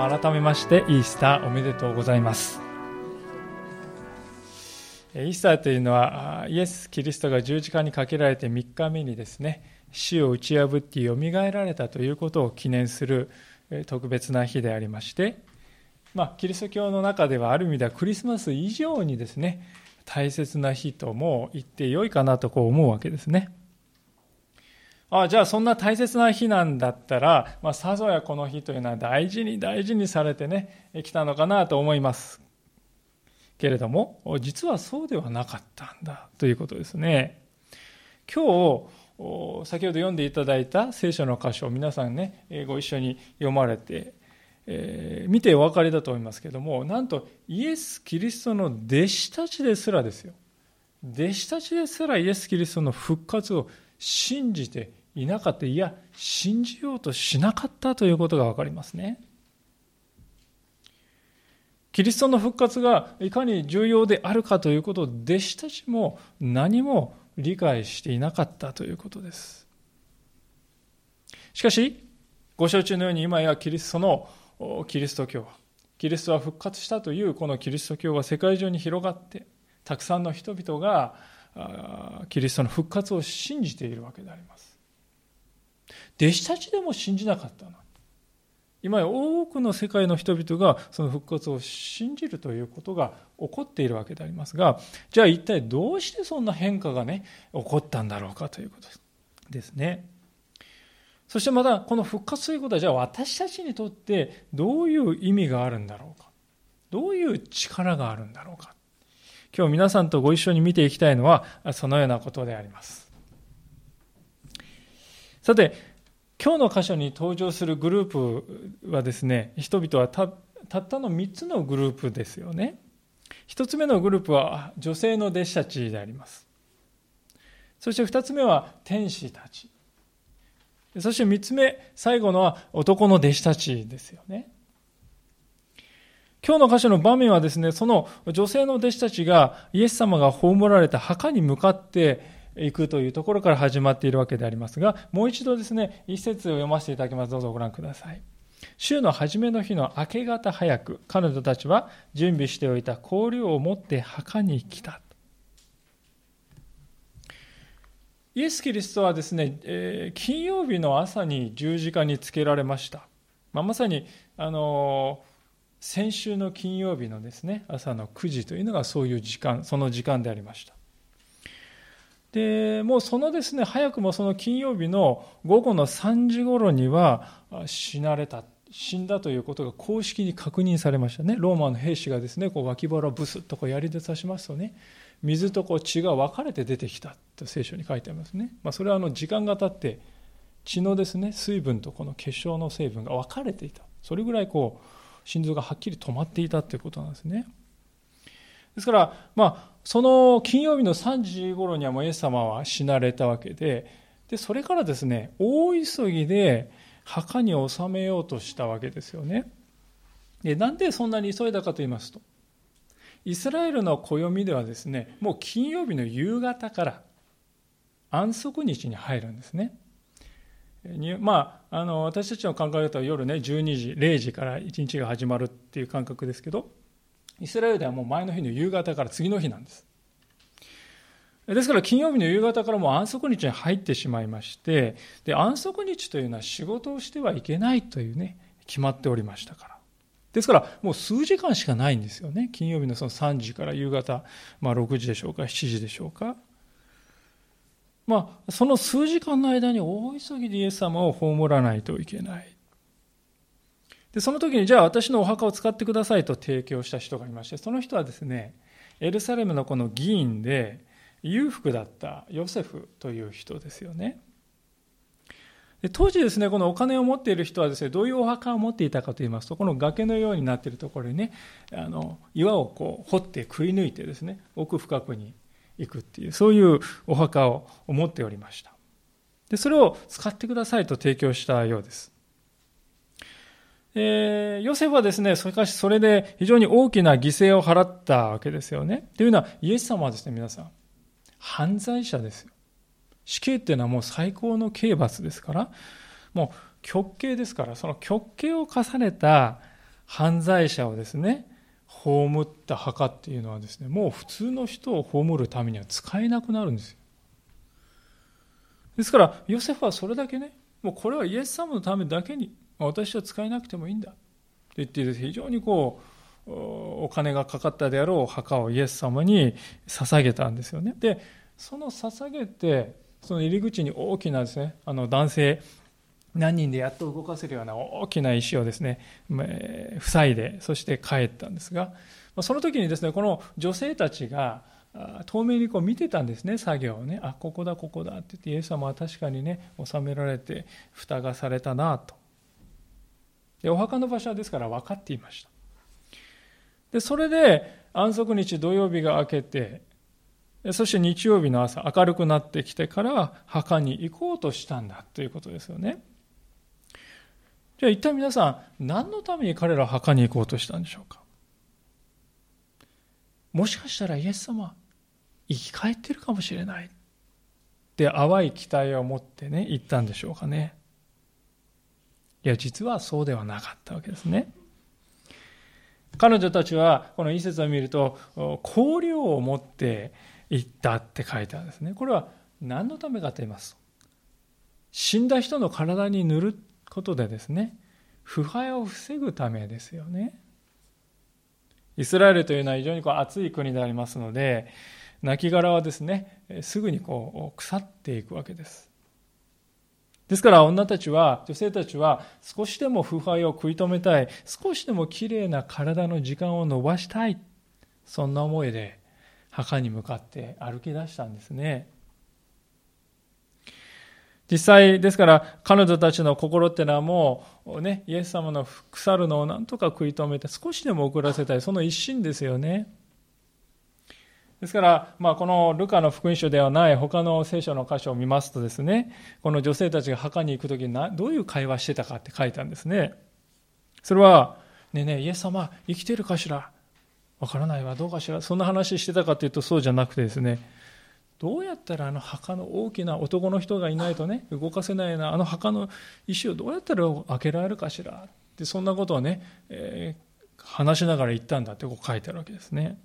皆様改めましてイースターおめでとうございますイースターというのはイエス・キリストが十字架にかけられて3日目にですね死を打ち破ってよみがえられたということを記念する特別な日でありまして、まあ、キリスト教の中ではある意味ではクリスマス以上にですね大切な日とも言ってよいかなとこう思うわけですね。あじゃあそんな大切な日なんだったら、まあ、さぞやこの日というのは大事に大事にされてね、来たのかなと思います。けれども、実はそうではなかったんだということですね。今日、先ほど読んでいただいた聖書の箇所を皆さんね、ご一緒に読まれて、えー、見てお分かりだと思いますけども、なんとイエス・キリストの弟子たちですらですよ。弟子たちですらイエス・キリストの復活を信じていなかった、いや、信じようとしなかったということがわかりますね。キリストの復活がいかに重要であるかということを弟子たちも何も理解していなかったということです。しかし、ご承知のように今やキリストのキリスト教、キリストは復活したというこのキリスト教が世界中に広がって、たくさんの人々がキリストの復活を信じているわけであります。弟子たちでも信じなかったな。今や多くの世界の人々がその復活を信じるということが起こっているわけでありますが、じゃあ一体どうしてそんな変化がね、起こったんだろうかということですね。そしてまたこの復活ということはじゃあ私たちにとってどういう意味があるんだろうか。どういう力があるんだろうか。今日皆さんとご一緒に見ていきたいのはそのようなことであります。さて、今日の箇所に登場するグループはですね、人々はたったの3つのグループですよね。1つ目のグループは女性の弟子たちであります。そして2つ目は天使たち。そして3つ目、最後のは男の弟子たちですよね。今日の箇所の場面はですね、その女性の弟子たちがイエス様が葬られた墓に向かっていくというところから始まっているわけでありますが、もう一度ですね、一節を読ませていただきます。どうぞご覧ください。週の初めの日の明け方早く、彼女たちは準備しておいた香料を持って墓に来た。イエス・キリストはですね、えー、金曜日の朝に十字架につけられました。まあ、まさに、あのー、先週の金曜日のですね、朝の9時というのがそういう時間、その時間でありました。で、もうそのですね、早くもその金曜日の午後の3時頃には死なれた、死んだということが公式に確認されましたね。ローマの兵士がですね、こう脇腹をブスッとこう槍で刺しますとね、水とこう血が分かれて出てきたと聖書に書いてありますね。まあ、それはあの時間が経って血のですね、水分とこの結晶の成分が分かれていた。それぐらいこう、心臓がはっきり止まっていたということなんですね。ですから、まあ、その金曜日の3時頃にはもうイエス様は死なれたわけで、で、それからですね、大急ぎで墓に収めようとしたわけですよね。で、なんでそんなに急いだかと言いますと、イスラエルの暦ではですね、もう金曜日の夕方から安息日に入るんですね。まあ、あの私たちの考え方は夜ね12時0時から1日が始まるっていう感覚ですけどイスラエルではもう前の日の夕方から次の日なんです。ですから金曜日の夕方からもう安息日に入ってしまいまして、で、安息日というのは仕事をしてはいけないというね、決まっておりましたから。ですから、もう数時間しかないんですよね。金曜日のその3時から夕方、まあ6時でしょうか、7時でしょうか。まあ、その数時間の間に大急ぎでイエス様を葬らないといけない。で、その時に、じゃあ私のお墓を使ってくださいと提供した人がいまして、その人はですね、エルサレムのこの議員で、裕福だったヨセフという人ですよね。で当時ですね、このお金を持っている人はですね、どういうお墓を持っていたかといいますと、この崖のようになっているところにね、あの岩をこう掘ってくり抜いてですね、奥深くに行くっていう、そういうお墓を持っておりました。で、それを使ってくださいと提供したようです。えー、ヨセフはですね、しかしそれで非常に大きな犠牲を払ったわけですよね。というのは、イエス様はですね、皆さん、犯罪者ですよ。死刑っていうのはもう最高の刑罰ですから、もう極刑ですから、その極刑を重ねた犯罪者をですね、葬った墓っていうのはですね、もう普通の人を葬るためには使えなくなるんですよ。ですから、ヨセフはそれだけね、もうこれはイエス様のためだけに、私は使えなくてもいいんだ。って言って非常にこう、お金がかかったであろう墓をイエス様に捧げたんですよね。で、その捧げて、その入り口に大きなですね、あの男性何人でやっと動かせるような大きな石をですね、塞いで、そして帰ったんですが、その時にですね、この女性たちが、透明にこう見てたんですね、作業をね。あ、ここだ、ここだって言って、イエス様は確かにね、収められて、蓋がされたなと。で、お墓の場所はですから分かっていました。で、それで、安息日土曜日が明けて、そして日曜日の朝、明るくなってきてから墓に行こうとしたんだということですよね。じゃあ一体皆さん、何のために彼らは墓に行こうとしたんでしょうか？もしかしたらイエス様、生き返ってるかもしれない。って淡い期待を持ってね、行ったんでしょうかね。いや、実はそうではなかったわけですね。彼女たちは、この一節を見ると、香料を持って行ったって書いてあるんですね。これは何のためかと言いますと、死んだ人の体に塗ることでですね、腐敗を防ぐためですよね。イスラエルというのは非常にこう暑い国でありますので、亡骸はですね、すぐにこう腐っていくわけです。ですから女たちは、女性たちは少しでも腐敗を食い止めたい、少しでもきれいな体の時間を伸ばしたい、そんな思いで墓に向かって歩き出したんですね。実際、ですから、彼女たちの心ってのはもう、ね、イエス様の腐るのをなんとか食い止めて、少しでも遅らせたい、その一心ですよね。ですから、まあ、このルカの福音書ではない他の聖書の箇所を見ますとですね、この女性たちが墓に行くときにどういう会話してたかって書いたんですね。それは、ねえねえ、イエス様、生きてるかしら？わからないわ、どうかしら？そんな話してたかというとそうじゃなくてですね、どうやったらあの墓の大きな男の人がいないとね、動かせないようなあの墓の石をどうやったら開けられるかしら？ってそんなことをね、えー、話しながら言ったんだってこう書いてあるわけですね。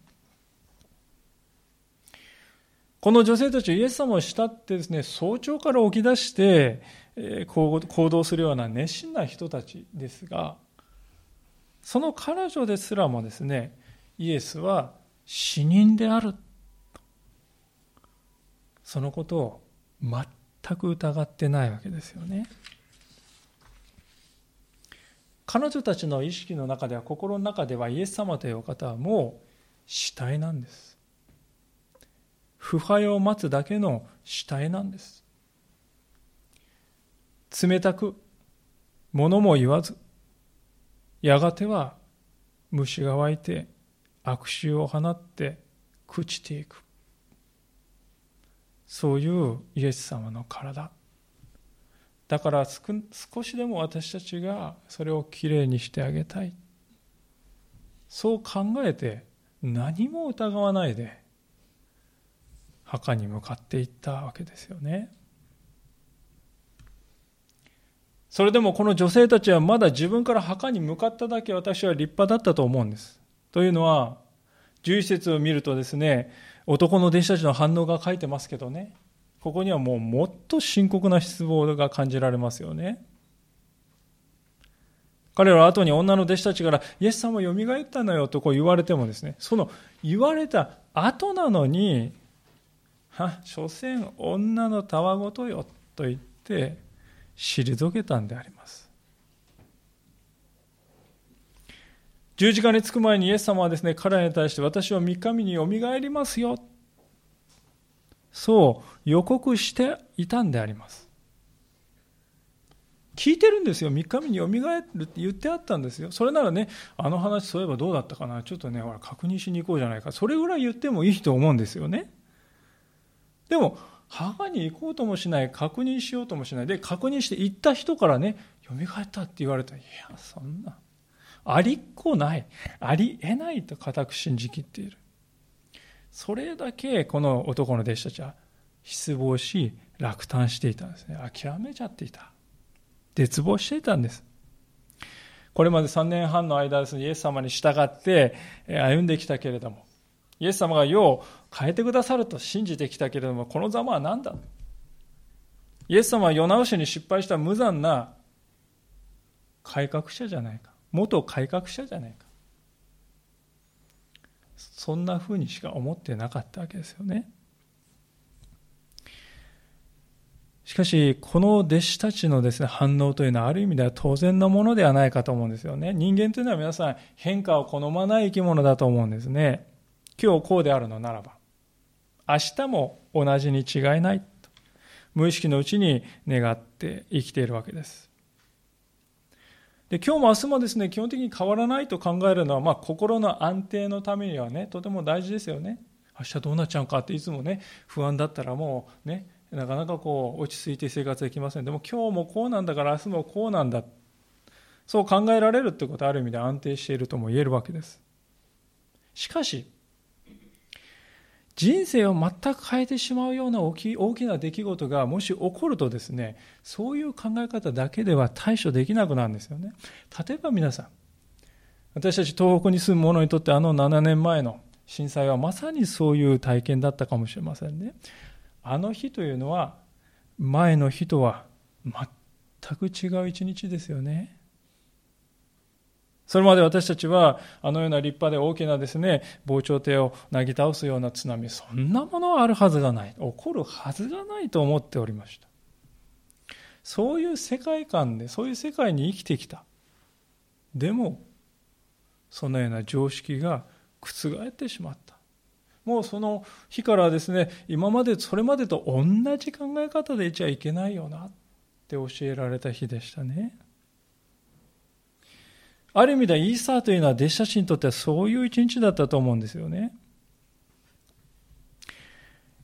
この女性たちはイエス様を慕ってですね、早朝から起き出して、え、行動するような熱心な人たちですが、その彼女ですらもですね、イエスは死人であるそのことを全く疑ってないわけですよね。彼女たちの意識の中では心の中ではイエス様というお方はもう死体なんです。腐敗を待つだけの死体なんです。冷たく物も言わずやがては虫が湧いて悪臭を放って朽ちていく。そういうイエス様の体。だから少しでも私たちがそれをきれいにしてあげたい。そう考えて何も疑わないで墓に向かっていったわけですよね。それでもこの女性たちはまだ自分から墓に向かっただけ私は立派だったと思うんです。というのは11節を見るとですね男の弟子たちの反応が書いてますけどね、ここにはもうもっと深刻な失望が感じられますよね。彼らは後に女の弟子たちから、イエス様よみがえったのよとこう言われてもですね、その言われた後なのに、は、所詮女のたわごとよと言って、退けたんであります。十字架につく前にイエス様はですね、彼らに対して私は三日目によみがえりますよ。そう予告していたんであります。聞いてるんですよ。三日目によみがえるって言ってあったんですよ。それならね、あの話そういえばどうだったかな。ちょっとね、ほら確認しに行こうじゃないか。それぐらい言ってもいいと思うんですよね。でも、母に行こうともしない、確認しようともしない。で、確認して行った人からね、よみがえったって言われたら、いや、そんな。ありっこない、ありえないと固く信じきっている。それだけこの男の弟子たちは失望し、落胆していたんですね。諦めちゃっていた。絶望していたんです。これまで3年半の間ですね、イエス様に従って歩んできたけれども、イエス様が世を変えてくださると信じてきたけれども、このざまは何だ？イエス様は世直しに失敗した無残な改革者じゃないか。元改革者じゃないか。そんなふうにしか思ってなかったわけですよね。しかし、この弟子たちのですね、反応というのはある意味では当然のものではないかと思うんですよね。人間というのは皆さん変化を好まない生き物だと思うんですね。今日こうであるのならば、明日も同じに違いないと、無意識のうちに願って生きているわけです。で今日も明日もですね、基本的に変わらないと考えるのは、まあ、心の安定のためにはね、とても大事ですよね。明日どうなっちゃうかっていつもね、不安だったらもうね、なかなかこう落ち着いて生活できません。でも今日もこうなんだから明日もこうなんだ。そう考えられるってことはある意味で安定しているとも言えるわけです。しかし、人生を全く変えてしまうような大き大きな出来事がもし起こるとですね、そういう考え方だけでは対処できなくなるんですよね。例えば皆さん、私たち東北に住む者にとってあの7年前の震災はまさにそういう体験だったかもしれませんね。あの日というのは前の日とは全く違う一日ですよね。それまで私たちはあのような立派で大きなですね、防潮堤をなぎ倒すような津波、そんなものはあるはずがない。起こるはずがないと思っておりました。そういう世界観で、そういう世界に生きてきた。でも、そのような常識が覆ってしまった。もうその日からですね、今まで、それまでと同じ考え方でいちゃいけないよなって教えられた日でしたね。ある意味ではイースターというのは弟子たちにとってはそういう一日だったと思うんですよね。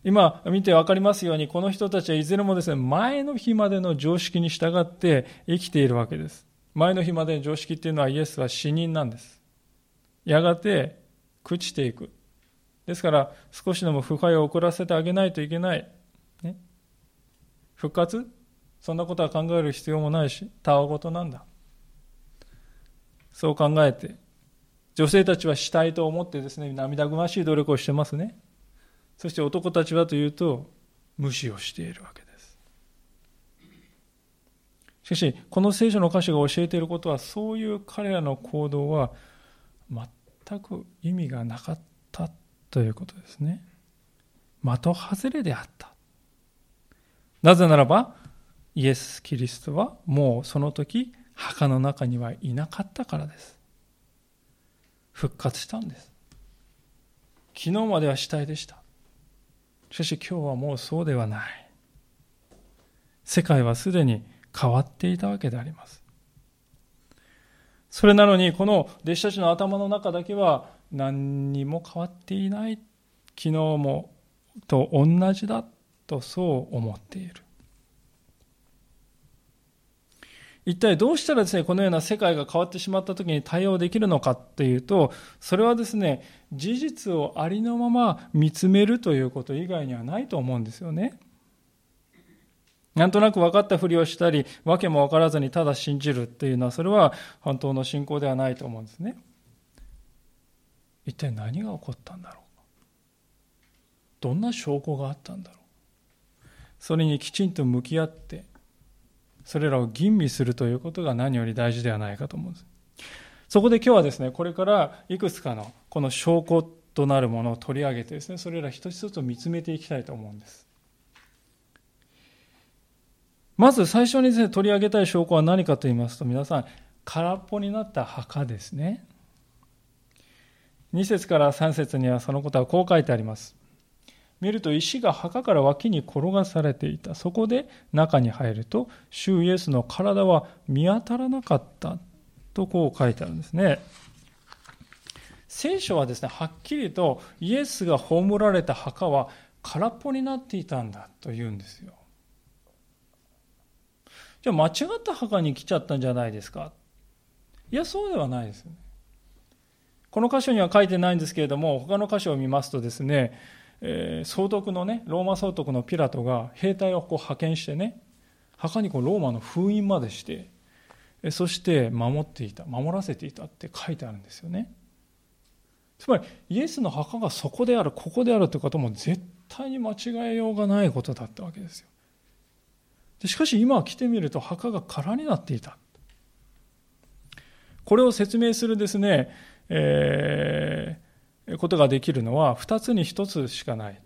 今見て分かりますように、この人たちはいずれもですね、前の日までの常識に従って生きているわけです。前の日までの常識っていうのはイエスは死人なんです。やがて朽ちていく。ですから、少しでも腐敗を遅らせてあげないといけない。ね、復活？そんなことは考える必要もないし、たわごとなんだ。そう考えて、女性たちはしたいと思ってですね、涙ぐましい努力をしてますね。そして男たちはというと、無視をしているわけです。しかし、この聖書の歌詞が教えていることは、そういう彼らの行動は全く意味がなかったということですね。的外れであった。なぜならば、イエス・キリストはもうその時墓の中にはいなかったからです。復活したんです。昨日までは死体でした。しかし今日はもうそうではない。世界はすでに変わっていたわけであります。それなのに、この弟子たちの頭の中だけは何にも変わっていない。昨日もと同じだとそう思っている。一体どうしたらですね、このような世界が変わってしまった時に対応できるのかっていうと、それはですね、事実をありのまま見つめるということ以外にはないと思うんですよね。なんとなく分かったふりをしたり、訳も分からずにただ信じるっていうのは、それは本当の信仰ではないと思うんですね。一体何が起こったんだろう？どんな証拠があったんだろう？それにきちんと向き合って、それらを吟味するということが何より大事ではないかと思うんです。そこで今日はですね、これからいくつかのこの証拠となるものを取り上げてですね、それら一つ一つ見つめていきたいと思うんです。まず最初にですね、取り上げたい証拠は何かと言いますと、皆さん、空っぽになった墓ですね。2節から3節にはそのことはこう書いてあります。見ると石が墓から脇に転がされていた。そこで中に入ると、主イエスの体は見当たらなかったとこう書いてあるんですね。聖書はですね、はっきりとイエスが葬られた墓は空っぽになっていたんだと言うんですよ。じゃあ間違った墓に来ちゃったんじゃないですかいや、そうではないですよね。この箇所には書いてないんですけれども、他の箇所を見ますとですね、えー、総督のね、ローマ総督のピラトが兵隊をこう派遣してね、墓にこうローマの封印までしてそして守っていた守らせていたって書いてあるんですよね。つまりイエスの墓がそこであるここであるということも絶対に間違えようがないことだったわけですよ。でしかし今来てみると墓が空になっていた。これを説明するですね、えー、ことができるのは2つに1つしかない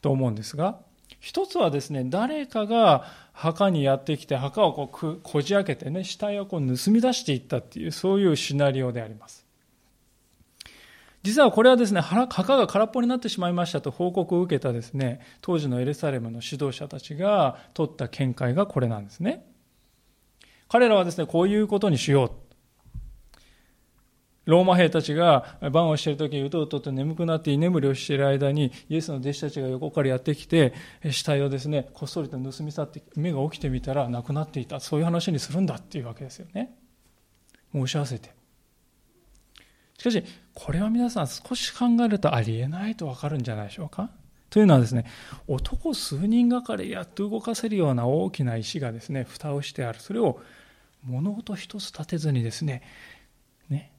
と思うんですが一つはですね誰かが墓にやってきて墓をこうこじ開けてね死体をこう盗み出していったっていうそういうシナリオであります実はこれはですね、墓が空っぽになってしまいましたと報告を受けたですね、当時のエルサレムの指導者たちが取った見解がこれなんですね。彼らはですね、こういうことにしよう。ローマ兵たちが晩をしている時にうとうとと眠くなって居眠りをしている間にイエスの弟子たちが横からやってきて死体をですねこっそりと盗み去って目が起きてみたら亡くなっていた。そういう話にするんだっていうわけですよね。申し合わせて。しかしこれは皆さん少し考えるとありえないとわかるんじゃないでしょうか？というのはですね男数人がかりやっと動かせるような大きな石がですね蓋をしてある。それを物音一つ立てずにですねね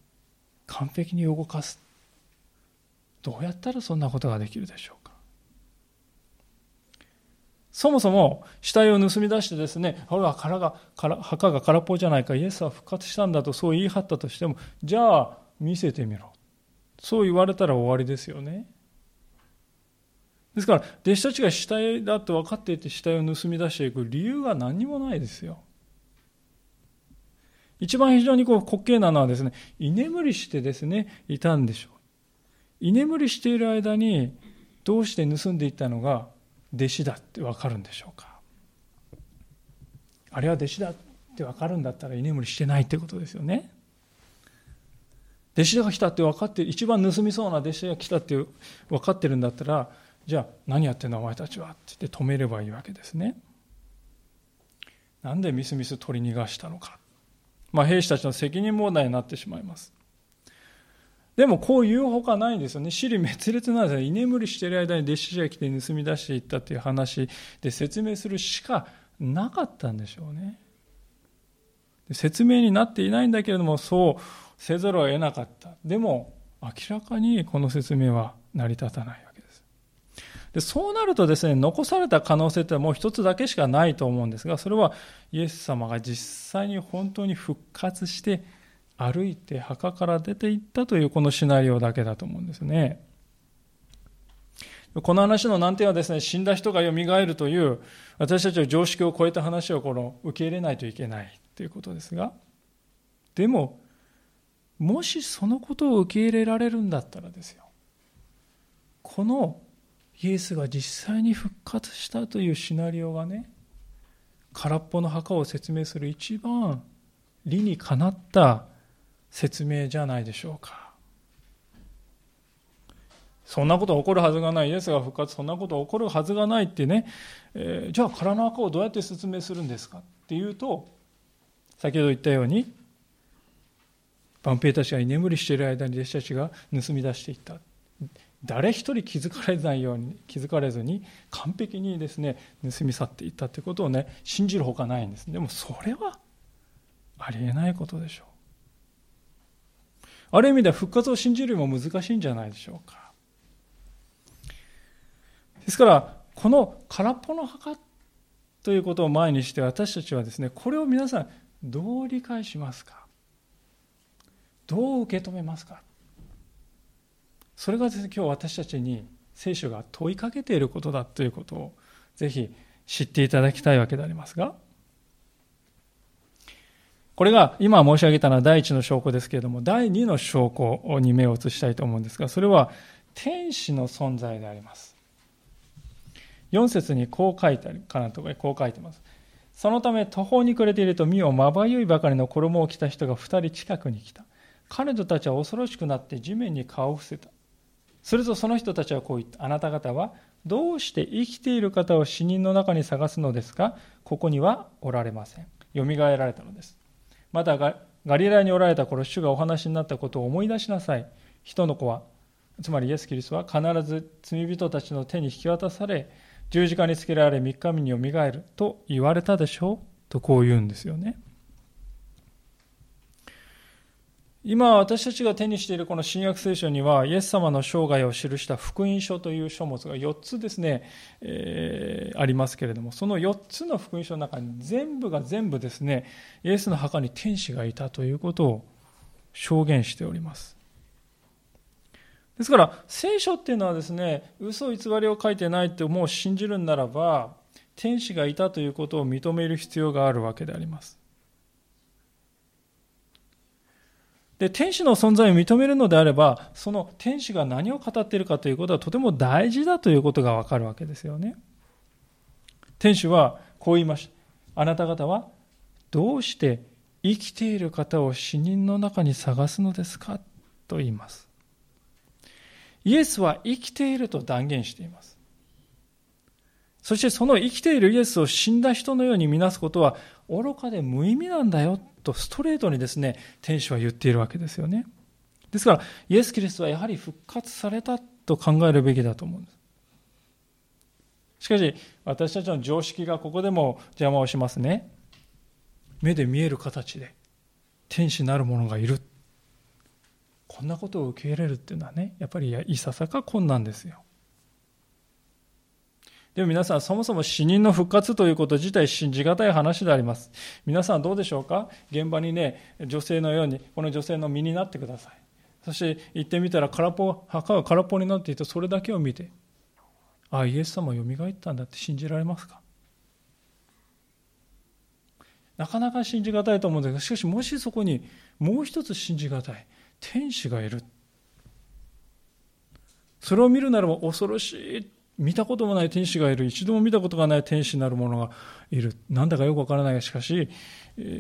完璧に動かすどうやったらそんなことができるでしょうかそもそも死体を盗み出してですね、ほら、殻が、墓が空っぽじゃないか、イエスは復活したんだとそう言い張ったとしても、じゃあ見せてみろ。そう言われたら終わりですよね。ですから、弟子たちが死体だと分かっていて死体を盗み出していく理由が何にもないですよ。一番非常にこう滑稽なのはですね、居眠りしてですね、いたんでしょう。居眠りしている間に、どうして盗んでいったのが弟子だって分かるんでしょうか。あれは弟子だって分かるんだったら居眠りしてないってことですよね。弟子が来たって分かって一番盗みそうな弟子が来たって分かってるんだったらじゃあ何やってんのお前たちはって言って止めればいいわけですねなんでみすみす取り逃がしたのかまあ兵士たちの責任問題になってしまいますでもこう言うほかないんですよね。死に滅裂なんですよ。居眠りしている間に弟子が来て盗み出していったっていう話で説明するしかなかったんでしょうね。説明になっていないんだけれども、そうせざるを得なかった。でも、明らかにこの説明は成り立たないで。そうなるとですね、残された可能性ってもう一つだけしかないと思うんですが、それはイエス様が実際に本当に復活して歩いて墓から出ていったというこのシナリオだけだと思うんですね。この話の難点はですね、死んだ人が蘇るという私たちの常識を超えた話をこの受け入れないといけないということですが、でももしそのことを受け入れられるんだったらですよこのイエスが実際に復活したというシナリオがね空っぽの墓を説明する一番理にかなった説明じゃないでしょうか。そんなこと起こるはずがないイエスが復活そんなこと起こるはずがないってね、えー、じゃあ空の墓をどうやって説明するんですかっていうと先ほど言ったように万兵たちが居眠りしている間に弟子たちが盗み出していった。誰一人気づかれないように気づかれずに完璧にですね盗み去っていったということをね信じるほかないんですでもそれはありえないことでしょう。ある意味では復活を信じるよりも難しいんじゃないでしょうか。ですからこの空っぽの墓ということを前にして私たちはですねこれを皆さんどう理解しますか？どう受け止めますか？それがですね今日私たちに聖書が問いかけていることだということをぜひ知っていただきたいわけでありますがこれが今申し上げたのは第一の証拠ですけれども第二の証拠に目を移したいと思うんですがそれは天使の存在であります。4節にこう書いてあるかなとかこう書いてます。そのため途方に暮れていると身をまばゆいばかりの衣を着た人が2人近くに来た。彼女たちは恐ろしくなって地面に顔を伏せた。するとその人たちはこう言った。あなた方はどうして生きている方を死人の中に探すのですか？ここにはおられません。よみがえられたのです。またガリラにおられた頃、主がお話になったことを思い出しなさい。人の子は、つまりイエス・キリストは必ず罪人たちの手に引き渡され、十字架につけられ3日目によみがえると言われたでしょうとこう言うんですよね。今私たちが手にしているこの新約聖書にはイエス様の生涯を記した福音書という書物が4つですね、えー、ありますけれどもその4つの福音書の中に全部が全部ですねイエスの墓に天使がいたということを証言しております。ですから聖書っていうのはですね嘘偽りを書いてないってもう信じるんならば天使がいたということを認める必要があるわけであります。で、天使の存在を認めるのであれば、その天使が何を語っているかということはとても大事だということがわかるわけですよね。天使はこう言いました。あなた方はどうして生きている方を死人の中に探すのですか？と言います。イエスは生きていると断言しています。そしてその生きているイエスを死んだ人のように見なすことは愚かで無意味なんだよとストレートにですね、天使は言っているわけですよね。ですから、イエス・キリストはやはり復活されたと考えるべきだと思うんです。しかし、私たちの常識がここでも邪魔をしますね。目で見える形で天使なるものがいる。こんなことを受け入れるっていうのはね、やっぱりいささか困難ですよ。でも皆さん、そもそも死人の復活ということ自体信じがたい話であります。皆さんどうでしょうか？現場にね、女性のように、この女性の身になってください。そして行ってみたら空っぽ、墓が空っぽになっていて、それだけを見て、ああ、イエス様よみがえったんだって信じられますか？なかなか信じがたいと思うんですが、しかしもしそこにもう一つ信じがたい天使がいる。それを見るならば恐ろしい見たこともない天使がいる。一度も見たことがない天使なる者がいる。なんだかよくわからないが、しかし、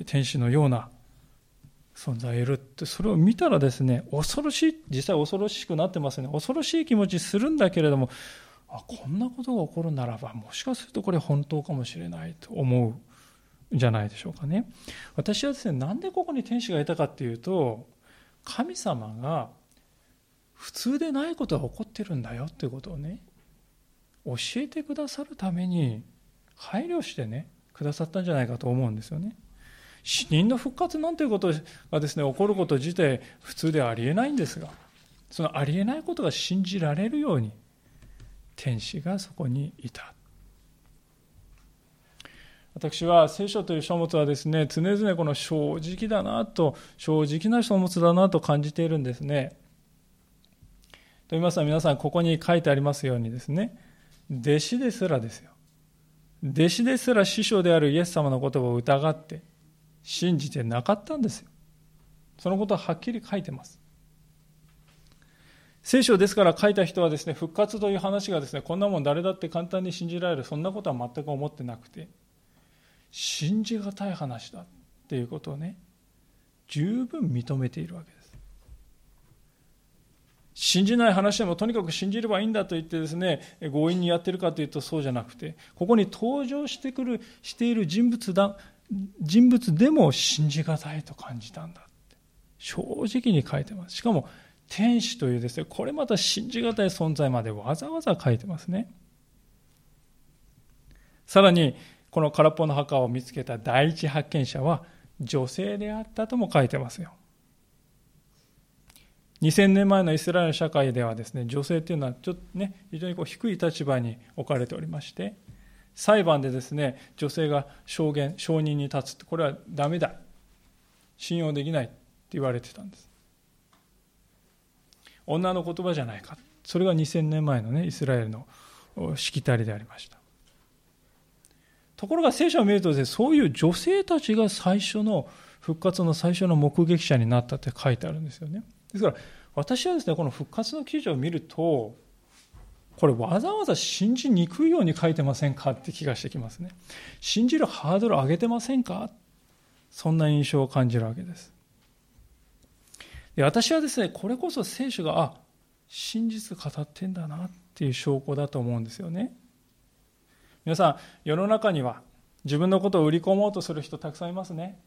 天使のような存在がいるって、それを見たらですね、恐ろしい、実際恐ろしくなってますね。恐ろしい気持ちするんだけれども、あ、こんなことが起こるならば、もしかするとこれ本当かもしれないと思うんじゃないでしょうかね。私はですね、なんでここに天使がいたかっていうと、神様が普通でないことが起こってるんだよっていうことをね、教えてくださるために配慮してねくださったんじゃないかと思うんですよね。死人の復活なんていうことがですね起こること自体普通ではありえないんですがそのありえないことが信じられるように天使がそこにいた。私は聖書という書物はですね常々この正直だなと正直な書物だなと感じているんですね。と言いますのは皆さんここに書いてありますようにですね弟子ですらですよ。弟子ですら師匠であるイエス様の言葉を疑って信じてなかったんですよ。そのことははっきり書いてます。聖書ですから書いた人はですね、復活という話がですね、こんなもん誰だって簡単に信じられる、そんなことは全く思ってなくて、信じがたい話だっていうことをね、十分認めているわけです。信じない話でもとにかく信じればいいんだと言ってですね強引にやってるかというとそうじゃなくてここに登場してくるしている人物だ人物でも信じがたいと感じたんだって正直に書いてます。しかも天使というですねこれまた信じがたい存在までわざわざ書いてますね。さらにこの空っぽの墓を見つけた第一発見者は女性であったとも書いてますよ。2000年前のイスラエル社会ではですね女性というのはちょっとね非常にこう低い立場に置かれておりまして裁判でですね女性が証言証人に立つこれはダメだ信用できないって言われてたんです。女の言葉じゃないか。それが2000年前のねイスラエルのしきたりでありました。ところが聖書を見るとですねそういう女性たちが最初の復活の最初の目撃者になったって書いてあるんですよね。ですから私はですねこの復活の記事を見るとこれわざわざ信じにくいように書いてませんかって気がしてきますね。信じるハードル上げてませんかそんな印象を感じるわけです。で私はですねこれこそ聖書があ真実語ってんだなっていう証拠だと思うんですよね。皆さん世の中には自分のことを売り込もうとする人たくさんいますね。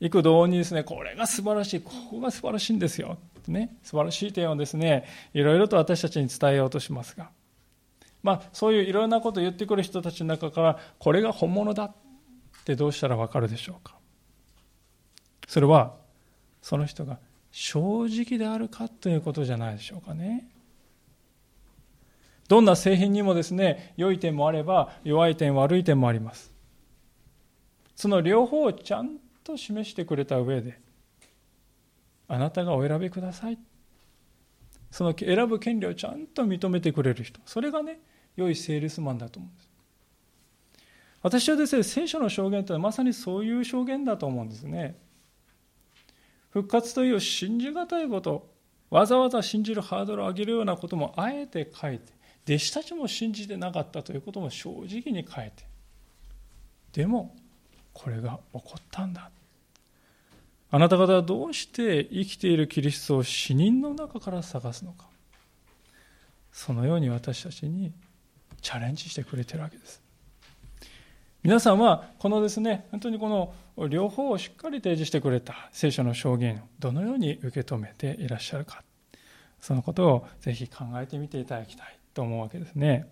幾度にですね、これが素晴らしい、ここが素晴らしいんですよ。ね、素晴らしい点をですね、いろいろと私たちに伝えようとしますが、まあ、そういういろんなことを言ってくる人たちの中からこれが本物だってどうしたらわかるでしょうか。それはその人が正直であるかということじゃないでしょうかね。どんな製品にもですね良い点もあれば弱い点悪い点もあります。その両方をちゃんと示してくれた上であなたがお選びくださいその選ぶ権利をちゃんと認めてくれる人それがね良いセールスマンだと思うんです。私はですね、聖書の証言というのはまさにそういう証言だと思うんですね。復活という信じがたいこと、わざわざ信じるハードルを上げるようなこともあえて書いて、弟子たちも信じてなかったということも正直に書いて、でも、これが起こったんだ。あなた方はどうして生きているキリストを死人の中から探すのか。そのように私たちにチャレンジしてくれてるわけです。皆さんはこのですね、本当にこの両方をしっかり提示してくれた聖書の証言をどのように受け止めていらっしゃるか、そのことをぜひ考えてみていただきたいと思うわけですね。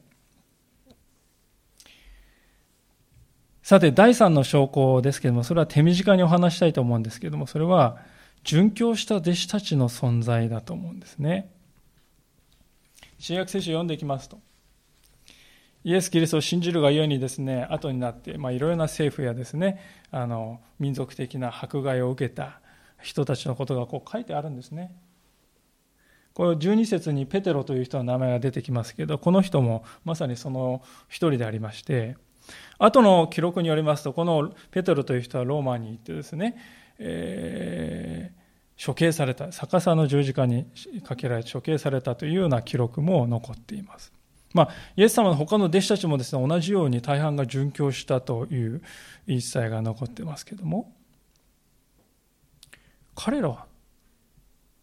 さて、第3の証拠ですけれども、それは手短にお話したいと思うんですけれども、それは、殉教した弟子たちの存在だと思うんですね。新約聖書を読んでいきますと、イエス・キリストを信じるがゆえにですね、後になって、まあ、いろいろな政府やですね、あの、民族的な迫害を受けた人たちのことがこう書いてあるんですね。これ12節にペテロという人の名前が出てきますけど、この人もまさにその一人でありまして、後の記録によりますと、このペテロという人はローマに行ってですね、えー、処刑された、逆さの十字架にかけられて処刑されたというような記録も残っています。まあ、イエス様の他の弟子たちもですね、同じように大半が殉教したという言い伝えが残ってますけども、彼らは、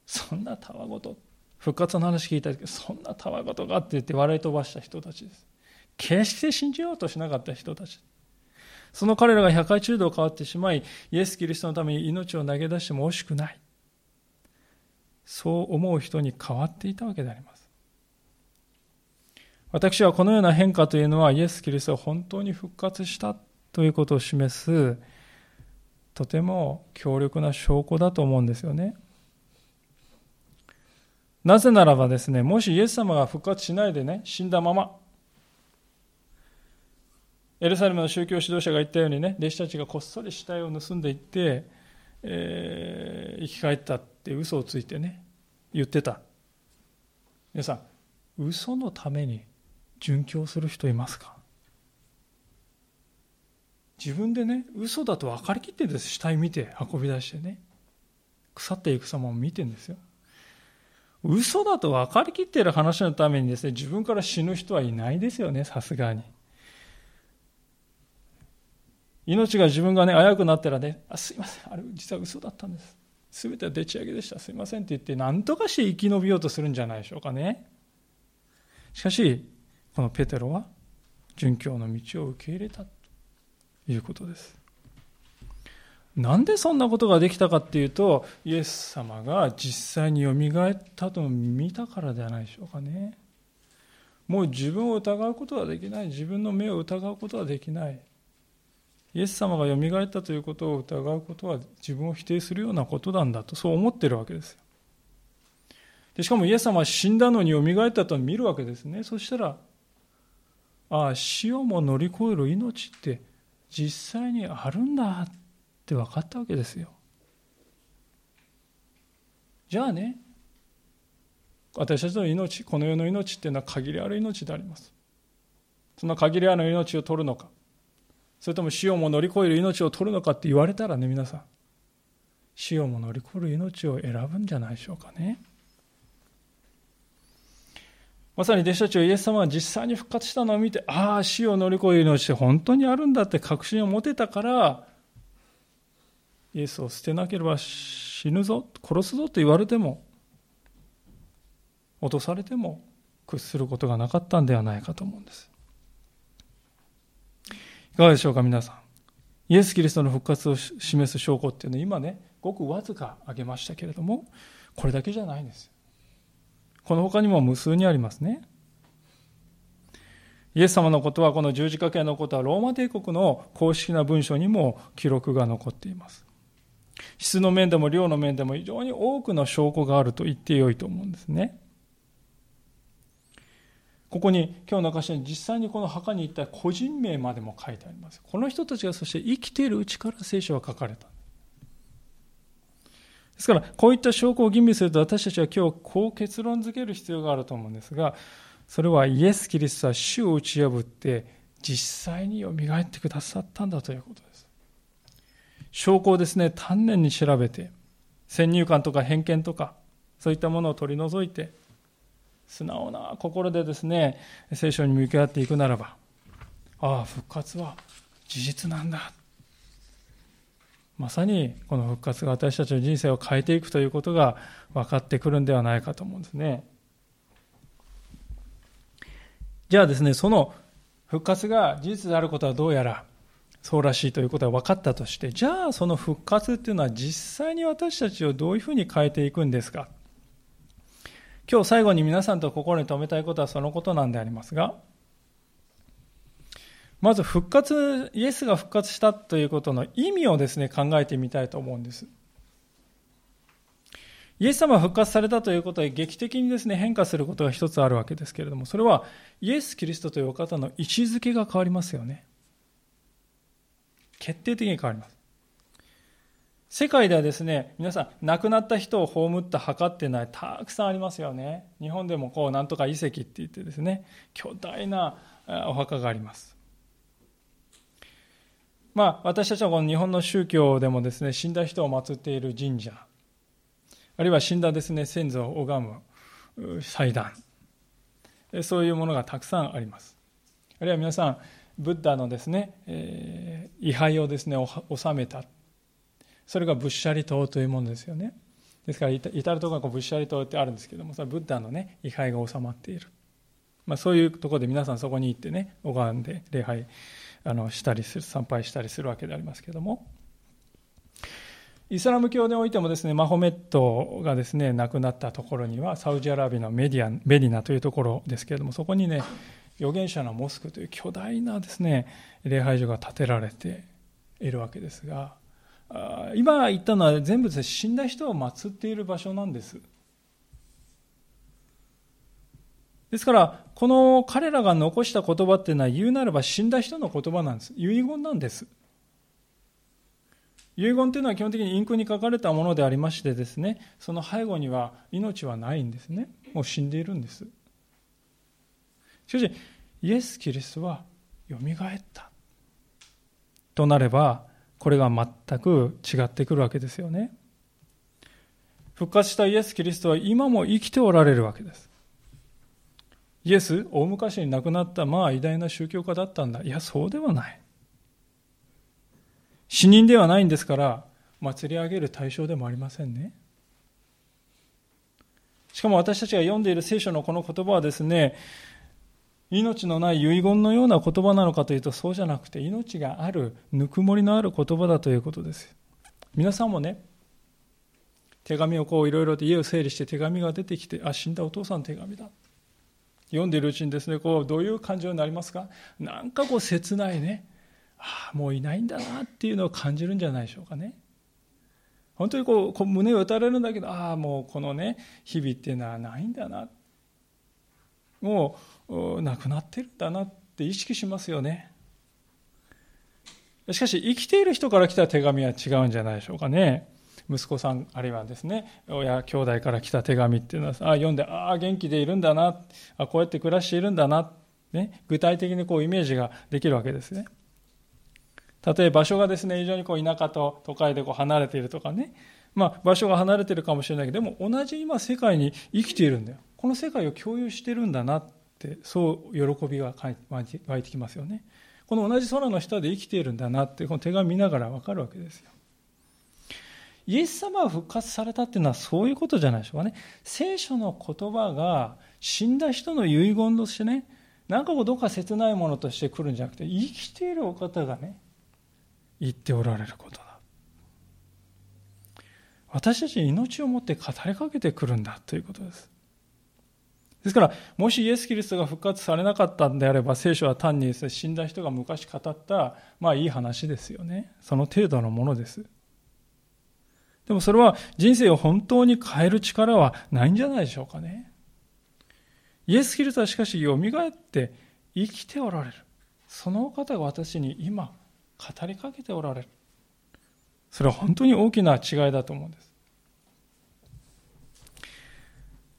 そんなたわごと、復活の話聞いたけど、そんなたわごとがって言って笑い飛ばした人たちです。決して信じようとしなかった人たち。その彼らが100回中度変わってしまい、イエス・キリストのために命を投げ出しても惜しくない。そう思う人に変わっていたわけであります。私はこのような変化というのはイエス・キリストが本当に復活したということを示すとても強力な証拠だと思うんですよね。なぜならばですね、もしイエス様が復活しないでね、死んだまま、エルサレムの宗教指導者が言ったようにね、弟子たちがこっそり死体を盗んでいって、えー、生き返ったって嘘をついてね、言ってた。皆さん、嘘のために殉教する人いますか？自分でね、嘘だと分かりきってんです。死体見て、運び出してね。腐っていく様を見てんですよ。嘘だと分かりきってる話のためにですね、自分から死ぬ人はいないですよね、さすがに。命が自分がね、危うくなったらね、あすいません、あれ実は嘘だったんです。すべてはでち上げでした、すいませんって言って、何とかして生き延びようとするんじゃないでしょうかね。しかし、このペテロは殉教の道を受け入れたということです。なんでそんなことができたかっていうと、イエス様が実際によみがえったと見たからではないでしょうかね。もう自分を疑うことはできない。自分の目を疑うことはできない。イエス様がよみがえったということを疑うことは自分を否定するようなことなんだと、そう思ってるわけですよ。でしかもイエス様は死んだのによみがえったと見るわけですね。そしたら、ああ死をも乗り越える命って実際にあるんだって分かったわけですよじゃあね私たちの命この世の命っていうのは限りある命でありますその限りある命を取るのかそれとも死をも乗り越える命を取るのかって言われたらね皆さん死をも乗り越える命を選ぶんじゃないでしょうかねまさに弟子たちはイエス様が実際に復活したのを見て、ああ、死を乗り越える命って本当にあるんだって確信を持てたから、イエスを捨てなければ死ぬぞ、殺すぞと言われても、脅されても屈することがなかったんではないかと思うんです。いかがでしょうか、皆さん。イエス・キリストの復活を示す証拠っていうのは今ね、ごくわずか挙げましたけれども、これだけじゃないんです。この他にも無数にありますね。イエス様のことは、この十字架形のことは、ローマ帝国の公式な文書にも記録が残っています。質の面でも量の面でも非常に多くの証拠があると言ってよいと思うんですね。ここに今日の箇所に実際にこの墓に行った個人名までも書いてあります。この人たちがそして生きているうちから聖書は書かれた。ですから、こういった証拠を吟味すると私たちは今日こう結論付ける必要があると思うんですが、それはイエス・キリストは主を打ち破って実際によみがえってくださったんだということです。証拠をですね、丹念に調べて、先入観とか偏見とか、そういったものを取り除いて、素直な心でですね、聖書に向き合っていくならば、ああ、復活は事実なんだ。まさにこの復活が私たちの人生を変えていくということが分かってくるんではないかと思うんですね。じゃあですね、その復活が事実であることはどうやらそうらしいということが分かったとして、じゃあその復活っていうのは実際に私たちをどういうふうに変えていくんですか？今日最後に皆さんと心に留めたいことはそのことなんでありますが、まず復活、イエスが復活したということの意味をですね、考えてみたいと思うんです。イエス様が復活されたということで劇的にですね、変化することが一つあるわけですけれども、それはイエス・キリストというお方の位置づけが変わりますよね。決定的に変わります。世界ではですね、皆さん、亡くなった人を葬った墓っていうのはたくさんありますよね。日本でもこう、なんとか遺跡って言ってですね、巨大なお墓があります。まあ、私たちはこの日本の宗教でもですね、死んだ人を祀っている神社、あるいは死んだですね、先祖を拝む祭壇、そういうものがたくさんあります。あるいは皆さん、ブッダのですね、えー、位牌をですね、収めた。それが仏舎利塔というものですよね。ですから、至るところに仏舎利塔ってあるんですけども、それはブッダのね、位牌が収まっている。まあ、そういうところで皆さんそこに行ってね、拝んで礼拝あのしたりする、参拝したりするわけでありますけども、イスラム教においてもですね、マホメットがですね、亡くなったところには、サウジアラビアのメディア、メディナというところですけれども、そこにね、預言者のモスクという巨大なですね、礼拝所が建てられているわけですが、今言ったのは全部です死んだ人を祀っている場所なんです。ですから、この彼らが残した言葉っていうのは言うならば死んだ人の言葉なんです。遺言なんです。遺言というのは基本的にインクに書かれたものでありましてですね、その背後には命はないんですね。もう死んでいるんです。しかし、イエス・キリストはよみがえった。となれば、これが全く違ってくるわけですよね。復活したイエス・キリストは今も生きておられるわけです。イエス、大昔に亡くなったまあ偉大な宗教家だったんだ。いや、そうではない。死人ではないんですから、祭り上げる対象でもありませんね。しかも私たちが読んでいる聖書のこの言葉はですね、命のない遺言のような言葉なのかというとそうじゃなくて命があるぬくもりのある言葉だということです。皆さんもね手紙をこういろいろと家を整理して手紙が出てきてあ死んだお父さんの手紙だ。読んでいるうちにですねこうどういう感情になりますか？なんかこう切ないね。ああもういないんだなっていうのを感じるんじゃないでしょうかね。本当にこう胸を打たれるんだけどああもうこのね日々っていうのはないんだな。もう亡くなってるんだなって意識しますよね。しかし生きている人から来た手紙は違うんじゃないでしょうかね。息子さんあるいはですね親兄弟から来た手紙っていうのはあ読んでああ元気でいるんだなあこうやって暮らしているんだな、ね、具体的にこうイメージができるわけですね。例えば場所がですね、非常にこう田舎と都会でこう離れているとかね、まあ場所が離れているかもしれないけど、でも同じ今世界に生きているんだよ。この世界を共有してるんだなって、そう喜びが湧いてきますよね。この同じ空の下で生きているんだなって、この手紙見ながらわかるわけですよ。イエス様が復活されたっていうのはそういうことじゃないでしょうかね。聖書の言葉が死んだ人の遺言としてね、なんかこうどっか切ないものとして来るんじゃなくて、生きているお方がね、言っておられることだ。私たちに命をもって語りかけてくるんだということです。ですから、もしイエス・キリストが復活されなかったんであれば、聖書は単に死んだ人が昔語った、まあいい話ですよね。その程度のものです。でもそれは人生を本当に変える力はないんじゃないでしょうかね。イエス・キリストはしかし蘇って生きておられる。そのお方が私に今語りかけておられる。それは本当に大きな違いだと思うんです。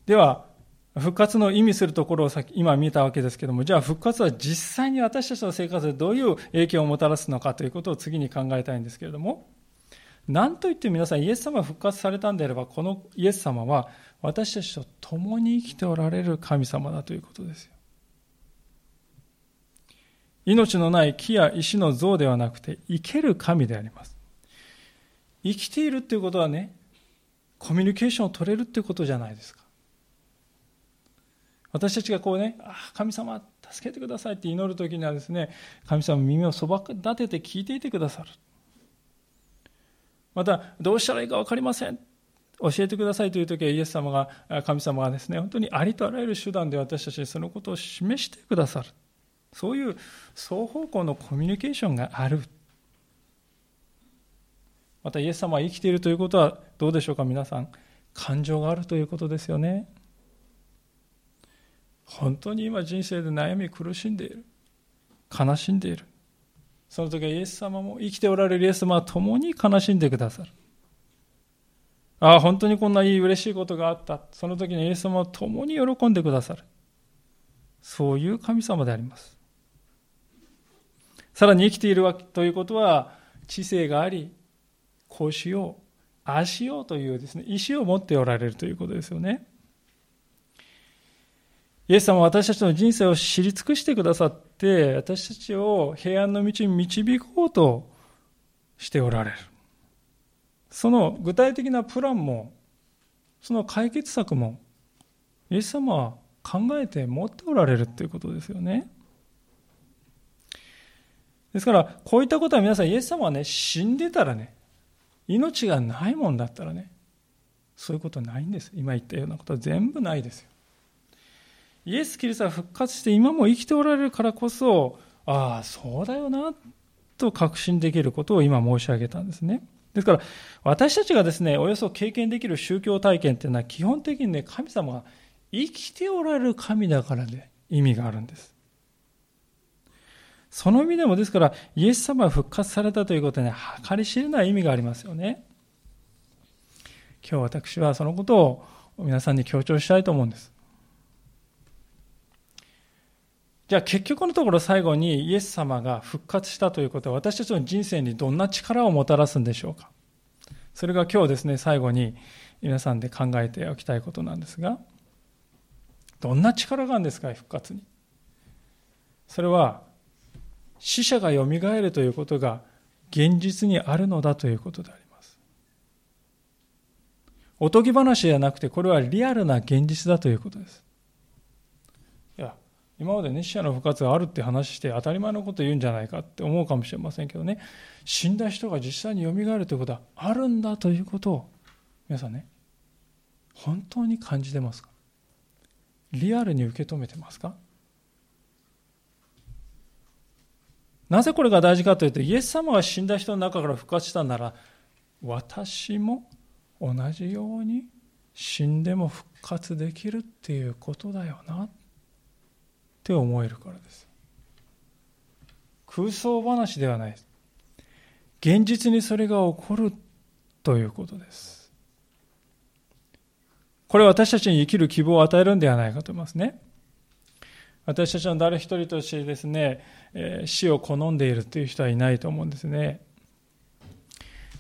では、復活の意味するところを今見たわけですけども、じゃあ復活は実際に私たちの生活でどういう影響をもたらすのかということを次に考えたいんですけれども、何と言って皆さんイエス様が復活されたんであれば、このイエス様は私たちと共に生きておられる神様だということですよ。命のない木や石の像ではなくて生ける神であります。生きているっていうことはね、コミュニケーションを取れるっていうことじゃないですか。私たちがこうね、ああ神様、助けてくださいって祈るときにはですね、神様耳をそば立てて聞いていてくださる。また、どうしたらいいか分かりません。教えてくださいというときは、イエス様が、神様がですね、本当にありとあらゆる手段で私たちにそのことを示してくださる。そういう双方向のコミュニケーションがある。また、イエス様は生きているということはどうでしょうか、皆さん。感情があるということですよね。本当に今人生で悩み苦しんでいる。悲しんでいる。その時はイエス様も生きておられるイエス様は共に悲しんでくださる。ああ本当にこんないい嬉しいことがあった。その時にイエス様は共に喜んでくださる。そういう神様であります。さらに生きているわけということは知性がありこうしようああしようというですね意思を持っておられるということですよね。イエス様は私たちの人生を知り尽くしてくださって、私たちを平安の道に導こうとしておられる。その具体的なプランも、その解決策も、イエス様は考えて持っておられるということですよね。ですから、こういったことは皆さん、イエス様はね、死んでたらね、命がないもんだったらね、そういうことないんです。今言ったようなことは全部ないですよ。イエス・キリストは復活して今も生きておられるからこそ、ああ、そうだよな、と確信できることを今申し上げたんですね。ですから、私たちがですね、およそ経験できる宗教体験っていうのは基本的にね、神様が生きておられる神だからで、意味があるんです。その意味でもですから、イエス様が復活されたということに、ね、計り知れない意味がありますよね。今日私はそのことを皆さんに強調したいと思うんです。じゃあ結局のところ最後にイエス様が復活したということは私たちの人生にどんな力をもたらすんでしょうか？それが今日ですね、最後に皆さんで考えておきたいことなんですが、どんな力があるんですか、復活に？それは、死者がよみがえるということが現実にあるのだということであります。おとぎ話ではなくて、これはリアルな現実だということです。今までね、死者の復活があるって話して当たり前のこと言うんじゃないかって思うかもしれませんけどね、死んだ人が実際によみがえるということはあるんだということを、皆さんね、本当に感じてますか？リアルに受け止めてますか？なぜこれが大事かというと、イエス様が死んだ人の中から復活したなら、私も同じように死んでも復活できるっていうことだよな。って思えるからです。空想話ではない現実にそれが起こるということです。これは私たちに生きる希望を与えるんではないかと思いますね。私たちの誰一人としてですね、え、死を好んでいるという人はいないと思うんですね。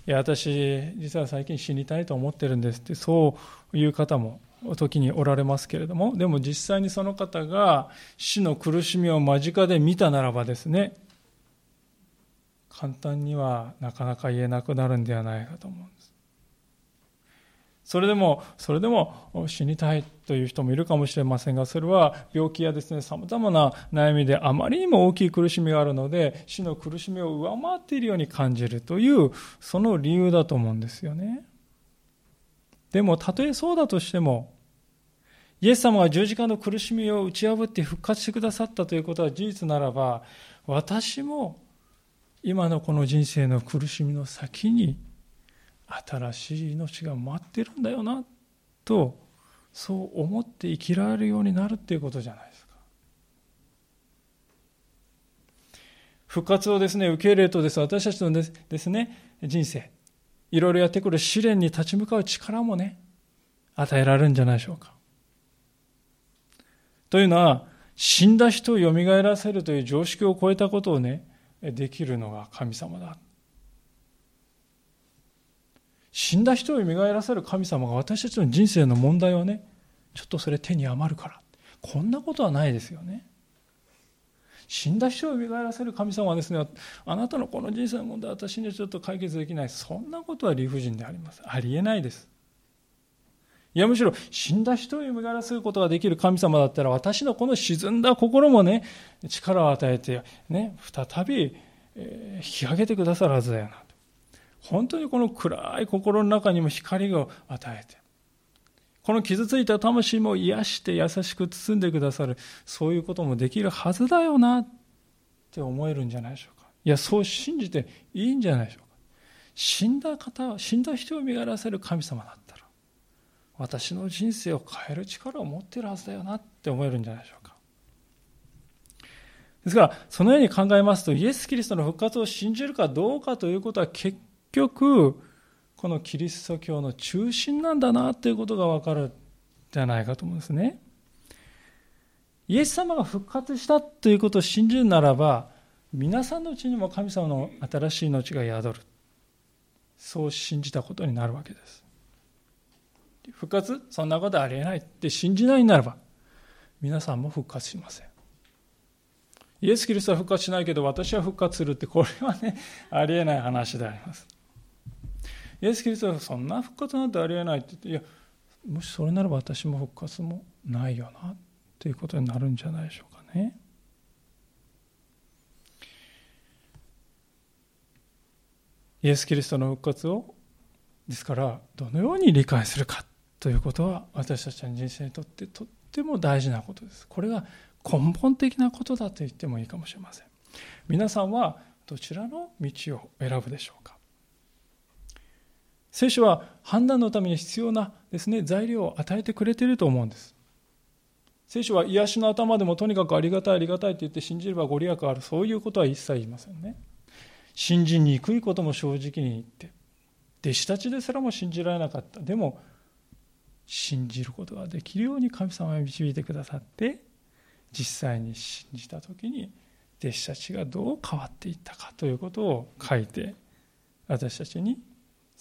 いや私実は最近死にたいと思ってるんですってそういう方も時におられますけれども、でも実際にその方が死の苦しみを間近で見たならばですね、簡単にはなかなか言えなくなるんではないかと思うんです。それでも、それでも死にたいという人もいるかもしれませんが、それは病気やですね、様々な悩みであまりにも大きい苦しみがあるので、死の苦しみを上回っているように感じるという、その理由だと思うんですよね。でも、たとえそうだとしても、イエス様が十字架の苦しみを打ち破って復活してくださったということは事実ならば、私も今のこの人生の苦しみの先に新しい命が待ってるんだよなとそう思って生きられるようになるっていうことじゃないですか。復活をですね受け入れるとです私たちのですね人生いろいろやってくる試練に立ち向かう力もね与えられるんじゃないでしょうかというのは死んだ人をよみがえらせるという常識を超えたことをねできるのが神様だ死んだ人を蘇らせる神様が私たちの人生の問題はね、ちょっとそれ手に余るから。こんなことはないですよね。死んだ人を蘇らせる神様はですね、あなたのこの人生の問題は私にはちょっと解決できない。そんなことは理不尽であります。ありえないです。いやむしろ死んだ人を蘇らせることができる神様だったら私のこの沈んだ心もね力を与えてね再び、引き上げてくださるはずだよなと本当にこの暗い心の中にも光を与えて、この傷ついた魂も癒して優しく包んでくださる、そういうこともできるはずだよなって思えるんじゃないでしょうか。いや、そう信じていいんじゃないでしょうか。死んだ方、死んだ人を身がらせる神様だったら、私の人生を変える力を持っているはずだよなって思えるんじゃないでしょうか。ですから、そのように考えますと、イエス・キリストの復活を信じるかどうかということは結局このキリスト教の中心なんだなということが分かるんじゃないかと思うんですね。イエス様が復活したということを信じるならば皆さんのうちにも神様の新しい命が宿る。そう信じたことになるわけです。復活そんなことありえないって信じないならば皆さんも復活しません。イエス・キリストは復活しないけど私は復活するってこれはねありえない話であります。イエス・キリストはそんな復活なんてありえないって言って、いや、もしそれならば私も復活もないよな、ということになるんじゃないでしょうかね。イエス・キリストの復活を、ですから、どのように理解するかということは、私たちの人生にとってとっても大事なことです。これが根本的なことだと言ってもいいかもしれません。皆さんはどちらの道を選ぶでしょうか？聖書は判断のために必要なですね、材料を与えてくれていると思うんです。聖書は癒しの頭でもとにかくありがたいありがたいと言って信じればご利益ある、そういうことは一切言いませんね。信じにくいことも正直に言って、弟子たちですらも信じられなかった。でも、信じることができるように神様が導いてくださって、実際に信じた時に、弟子たちがどう変わっていったかということを書いて、私たちに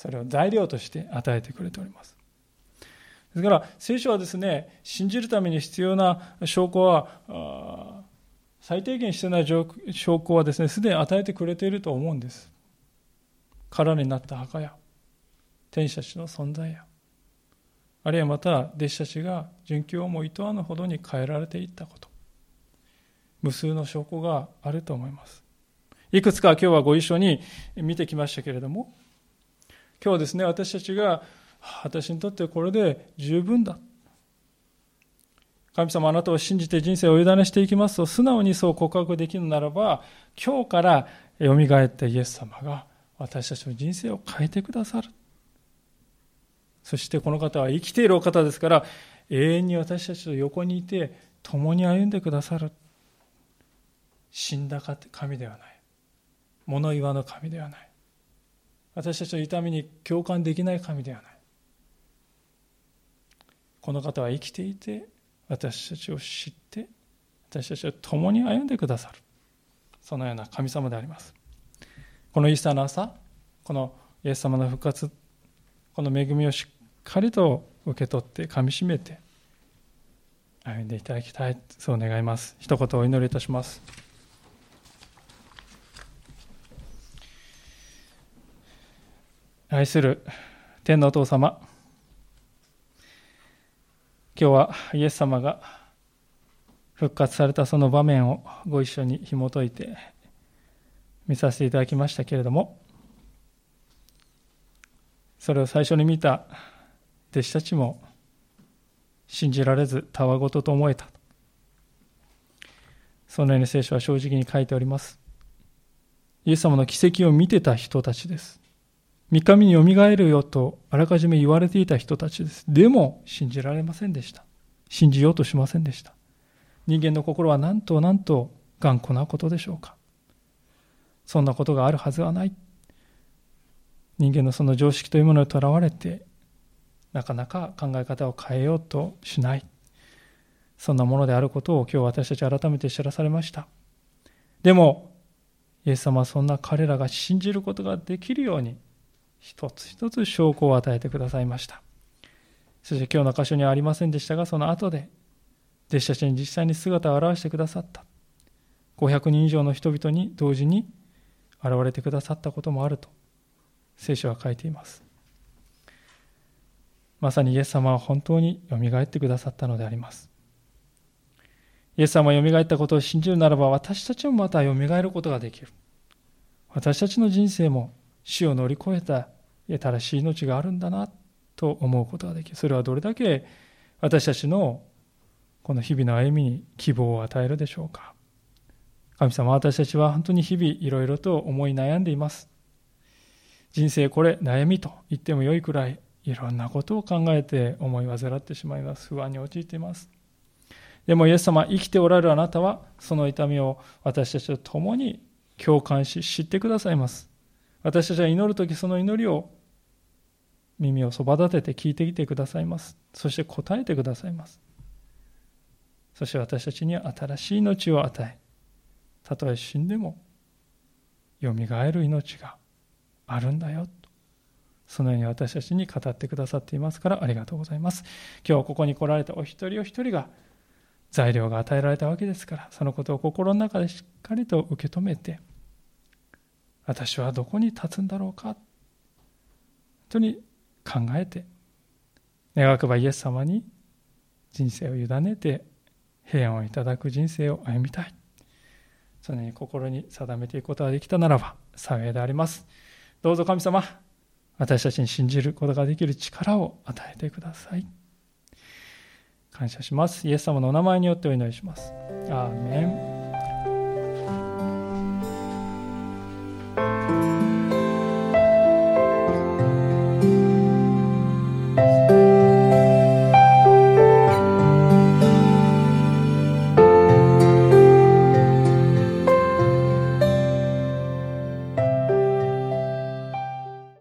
それを材料として与えてくれております。ですから聖書はですね信じるために必要な証拠は最低限必要な証拠はですねすでに与えてくれていると思うんです。空になった墓や天使たちの存在やあるいはまた弟子たちが殉教をもいとわぬほどに変えられていったこと。無数の証拠があると思います。いくつか今日はご一緒に見てきましたけれども今日ですね、私たちが、私にとってこれで十分だ。神様あなたを信じて人生を委ねしていきますと、素直にそう告白できるならば、今日から蘇ったイエス様が私たちの人生を変えてくださる。そしてこの方は生きているお方ですから、永遠に私たちと横にいて、共に歩んでくださる。死んだ神ではない。物言わぬ神ではない。私たちの痛みに共感できない神ではない。この方は生きていて私たちを知って私たちを共に歩んでくださる。そのような神様であります。このイースターの朝このイエス様の復活この恵みをしっかりと受け取ってかみしめて歩んでいただきたい。そう願います。一言お祈りいたします。愛する天のお父様、今日はイエス様が復活されたその場面をご一緒に紐解いて見させていただきましたけれども、それを最初に見た弟子たちも信じられずたわごとと思えた。そのように聖書は正直に書いております。イエス様の奇跡を見てた人たちです。三日目によみがえるよとあらかじめ言われていた人たちです。でも信じられませんでした。信じようとしませんでした。人間の心は何と何と頑固なことでしょうか。そんなことがあるはずはない。人間のその常識というものにとらわれてなかなか考え方を変えようとしない。そんなものであることを今日私たち改めて知らされました。でもイエス様はそんな彼らが信じることができるように一つ一つ証拠を与えてくださいましたそして今日の箇所にはありませんでしたがその後で弟子たちに実際に姿を現してくださった500人以上の人々に同時に現れてくださったこともあると聖書は書いていますまさにイエス様は本当によみがえってくださったのであります。イエス様がよみがえったことを信じるならば私たちもまたよみがえることができる。私たちの人生も死を乗り越えた新しい命があるんだなと思うことができる。それはどれだけ私たちのこの日々の歩みに希望を与えるでしょうか。神様私たちは本当に日々いろいろと思い悩んでいます。人生これ悩みと言ってもよいくらいいろんなことを考えて思い煩ってしまいます。不安に陥っています。でもイエス様、生きておられるあなたは、その痛みを私たちと共に共感し、知ってくださいます。私たちは祈るとき、その祈りを耳をそば立てて聞いてきてくださいます。そして答えてくださいます。そして私たちには新しい命を与え、たとえ死んでも、よみがえる命があるんだよ。そのように私たちに語ってくださっていますからありがとうございます。今日ここに来られたお一人お一人が材料が与えられたわけですから、そのことを心の中でしっかりと受け止めて、私はどこに立つんだろうか、本当に考えて、願くばイエス様に人生を委ねて平安をいただく人生を歩みたい。そのように心に定めていくことができたならば幸いであります。どうぞ神様、私たちに信じることができる力を与えてください。感謝します。イエス様のお名前によってお祈りします。アーメン